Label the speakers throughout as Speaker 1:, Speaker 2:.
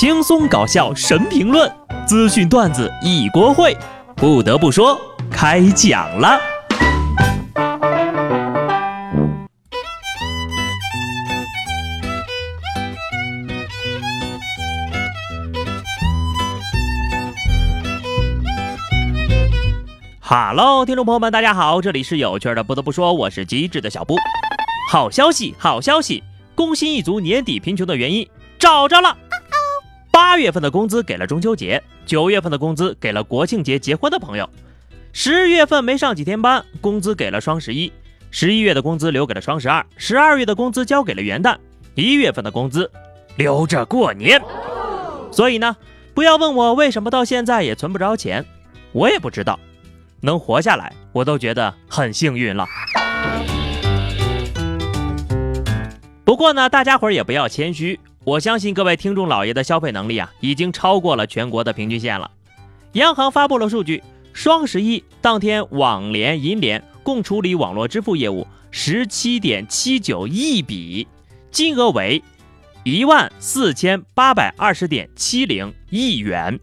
Speaker 1: 轻松搞笑神评论，资讯段子一锅烩。不得不说，开讲了。哈喽，听众朋友们，大家好，这里是有趣的。不得不说，我是机智的小布。好消息，好消息！工薪一族年底贫穷的原因找着了。八月份的工资给了中秋节，九月份的工资给了国庆节结婚的朋友，十月份没上几天班，工资给了双十一，十一月的工资留给了双十二，十二月的工资交给了元旦，一月份的工资留着过年。所以呢，不要问我为什么到现在也存不着钱，我也不知道。能活下来，我都觉得很幸运了。不过呢，大家伙儿也不要谦虚，我相信各位听众老爷的消费能力啊，已经超过了全国的平均线了。央行发布了数据，双十一当天，网联、银联共处理网络支付业务十七点七九亿笔，金额为一万四千八百二十点七零亿元，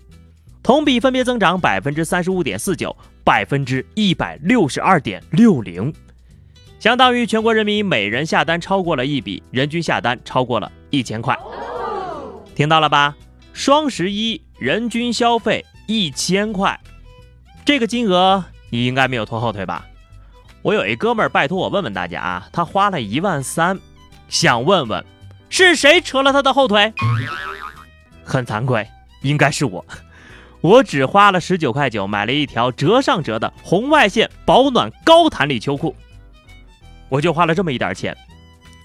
Speaker 1: 同比分别增长百分之三十五点四九。百分之一百六十二点六零，相当于全国人民每人下单超过了一笔，人均下单超过了一千块。听到了吧？双十一人均消费一千块，这个金额你应该没有拖后腿吧？我有一哥们儿拜托我问问大家啊，他花了一万三，想问问是谁扯了他的后腿？很惭愧，应该是我。我只花了十九块九买了一条折上折的红外线保暖高弹力秋裤，我就花了这么一点钱，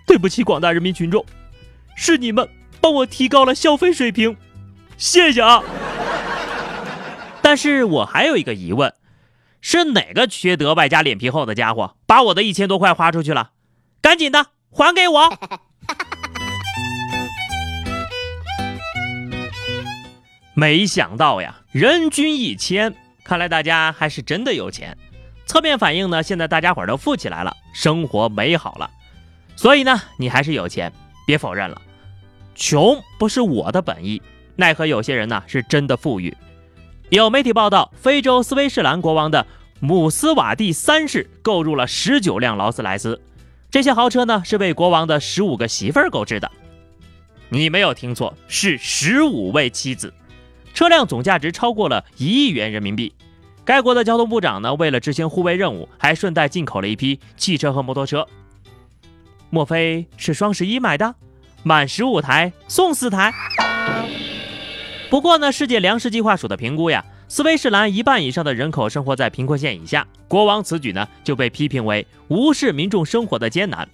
Speaker 1: 对不起广大人民群众，是你们帮我提高了消费水平，谢谢啊！但是我还有一个疑问，是哪个缺德外加脸皮厚的家伙把我的一千多块花出去了？赶紧的还给我！没想到呀，人均一千，看来大家还是真的有钱。侧面反映呢，现在大家伙都富起来了，生活美好了。所以呢，你还是有钱，别否认了。穷不是我的本意，奈何有些人呢是真的富裕。有媒体报道，非洲斯威士兰国王的姆斯瓦蒂三世购入了十九辆劳斯莱斯，这些豪车呢是为国王的十五个媳妇儿购置的。你没有听错，是十五位妻子。车辆总价值超过了一亿元人民币。该国的交通部长呢，为了执行护卫任务，还顺带进口了一批汽车和摩托车。莫非是双十一买的？满十五台送四台。不过呢，世界粮食计划署的评估呀，斯威士兰一半以上的人口生活在贫困线以下。国王此举呢，就被批评为无视民众生活的艰难。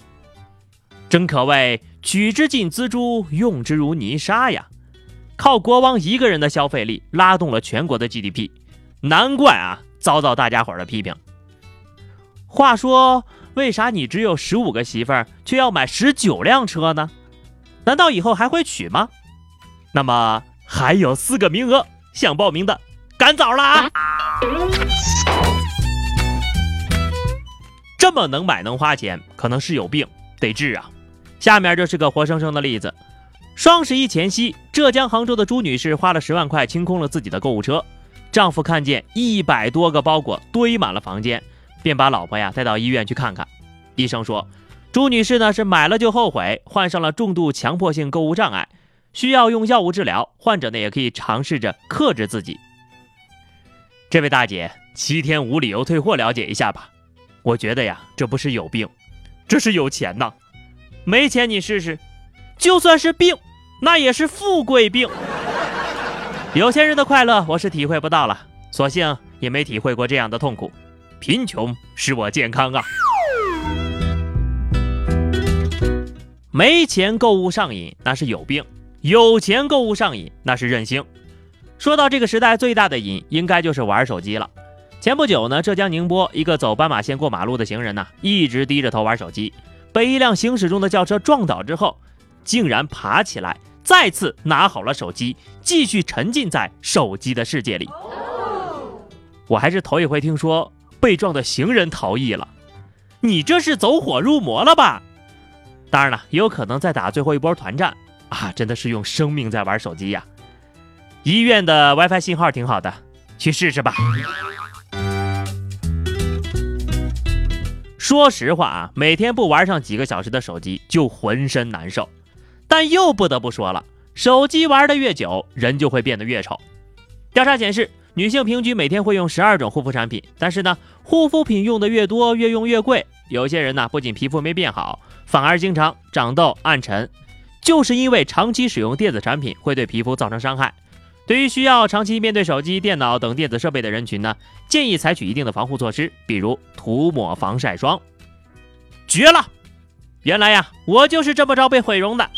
Speaker 1: 真可谓取之尽锱铢，用之如泥沙呀。靠国王一个人的消费力拉动了全国的 GDP，难怪啊遭到大家伙的批评。话说，为啥你只有十五个媳妇儿，却要买十九辆车呢？难道以后还会娶吗？那么还有四个名额，想报名的赶早了啊！这么能买能花钱，可能是有病得治啊。下面就是个活生生的例子。双十一前夕，浙江杭州的朱女士花了十万块清空了自己的购物车。丈夫看见一百多个包裹堆满了房间，便把老婆呀带到医院去看看。医生说，朱女士呢是买了就后悔，患上了重度强迫性购物障碍，需要用药物治疗。患者呢也可以尝试着克制自己。这位大姐，七天无理由退货，了解一下吧。我觉得呀，这不是有病，这是有钱呐。没钱你试试，就算是病。那也是富贵病，有钱人的快乐我是体会不到了，索性也没体会过这样的痛苦。贫穷使我健康啊！没钱购物上瘾那是有病，有钱购物上瘾那是任性。说到这个时代最大的瘾，应该就是玩手机了。前不久呢，浙江宁波一个走斑马线过马路的行人呢，一直低着头玩手机，被一辆行驶中的轿车撞倒之后。竟然爬起来，再次拿好了手机，继续沉浸在手机的世界里。我还是头一回听说被撞的行人逃逸了，你这是走火入魔了吧？当然了，也有可能在打最后一波团战啊！真的是用生命在玩手机呀！医院的 WiFi 信号挺好的，去试试吧。说实话啊，每天不玩上几个小时的手机就浑身难受。但又不得不说了，手机玩的越久，人就会变得越丑。调查显示，女性平均每天会用十二种护肤产品，但是呢，护肤品用的越多，越用越贵。有些人呢，不仅皮肤没变好，反而经常长痘、暗沉，就是因为长期使用电子产品会对皮肤造成伤害。对于需要长期面对手机、电脑等电子设备的人群呢，建议采取一定的防护措施，比如涂抹防晒霜。绝了！原来呀，我就是这么着被毁容的。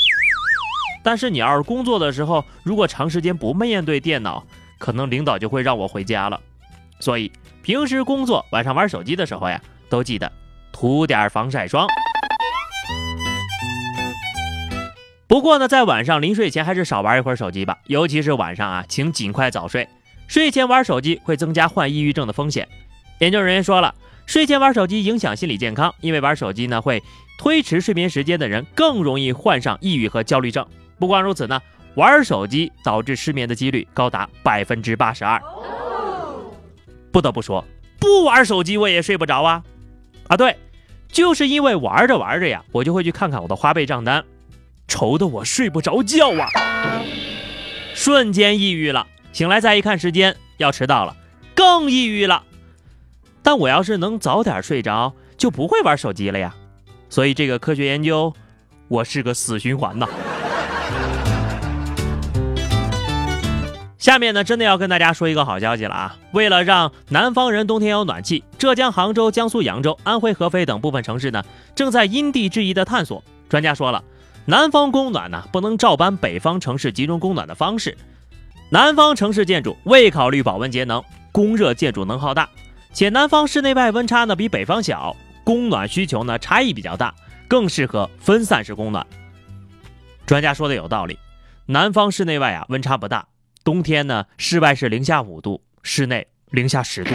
Speaker 1: 但是你要是工作的时候，如果长时间不面对电脑，可能领导就会让我回家了。所以平时工作、晚上玩手机的时候呀，都记得涂点防晒霜。不过呢，在晚上临睡前还是少玩一会儿手机吧，尤其是晚上啊，请尽快早睡。睡前玩手机会增加患抑郁症的风险。研究人员说了，睡前玩手机影响心理健康，因为玩手机呢会推迟睡眠时间的人更容易患上抑郁和焦虑症。不光如此呢，玩手机导致失眠的几率高达百分之八十二。不得不说，不玩手机我也睡不着啊！啊，对，就是因为玩着玩着呀，我就会去看看我的花呗账单。愁得我睡不着觉啊！瞬间抑郁了，醒来再一看时间，要迟到了，更抑郁了。但我要是能早点睡着，就不会玩手机了呀。所以这个科学研究，我是个死循环呐。下面呢，真的要跟大家说一个好消息了啊！为了让南方人冬天有暖气，浙江杭州、江苏扬州、安徽合肥等部分城市呢，正在因地制宜的探索。专家说了。南方供暖呢，不能照搬北方城市集中供暖的方式。南方城市建筑未考虑保温节能，供热建筑能耗大，且南方室内外温差呢比北方小，供暖需求呢差异比较大，更适合分散式供暖。专家说的有道理，南方室内外啊温差不大，冬天呢室外是零下五度，室内零下十度。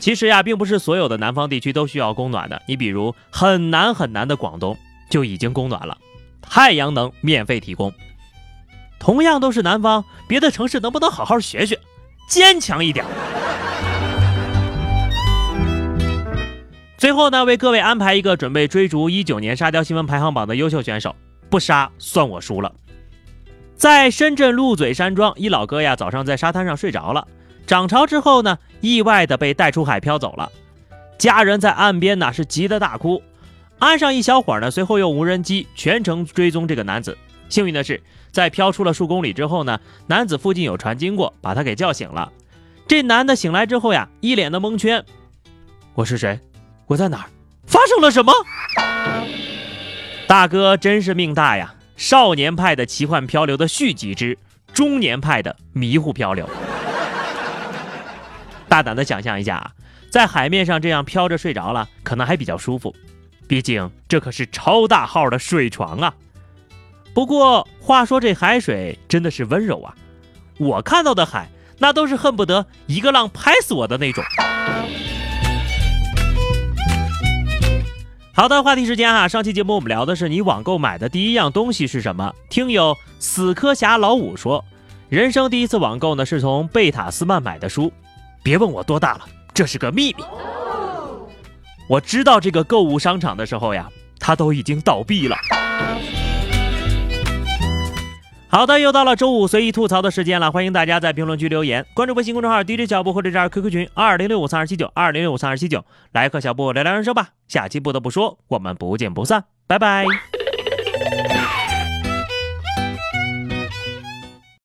Speaker 1: 其实呀，并不是所有的南方地区都需要供暖的，你比如很南很南的广东。就已经供暖了，太阳能免费提供。同样都是南方，别的城市能不能好好学学，坚强一点？最后呢，为各位安排一个准备追逐一九年沙雕新闻排行榜的优秀选手，不杀算我输了。在深圳鹿嘴山庄，一老哥呀，早上在沙滩上睡着了，涨潮之后呢，意外的被带出海漂走了，家人在岸边呢是急得大哭。岸上一小伙呢，随后用无人机全程追踪这个男子。幸运的是，在飘出了数公里之后呢，男子附近有船经过，把他给叫醒了。这男的醒来之后呀，一脸的蒙圈：“我是谁？我在哪儿？发生了什么？”大哥真是命大呀！少年派的奇幻漂流的续集之中年派的迷糊漂流。大胆的想象一下啊，在海面上这样飘着睡着了，可能还比较舒服。毕竟这可是超大号的水床啊！不过话说这海水真的是温柔啊，我看到的海那都是恨不得一个浪拍死我的那种。好的，话题时间哈，上期节目我们聊的是你网购买的第一样东西是什么？听友死磕侠老五说，人生第一次网购呢是从贝塔斯曼买的书，别问我多大了，这是个秘密。我知道这个购物商场的时候呀，它都已经倒闭了。好的，又到了周五随意吐槽的时间了，欢迎大家在评论区留言，关注微信公众号 DJ 小布或者加 QQ 群二零六五三二七九二零六五三二七九，来和小布聊聊人生吧。下期不得不说，我们不见不散，拜拜。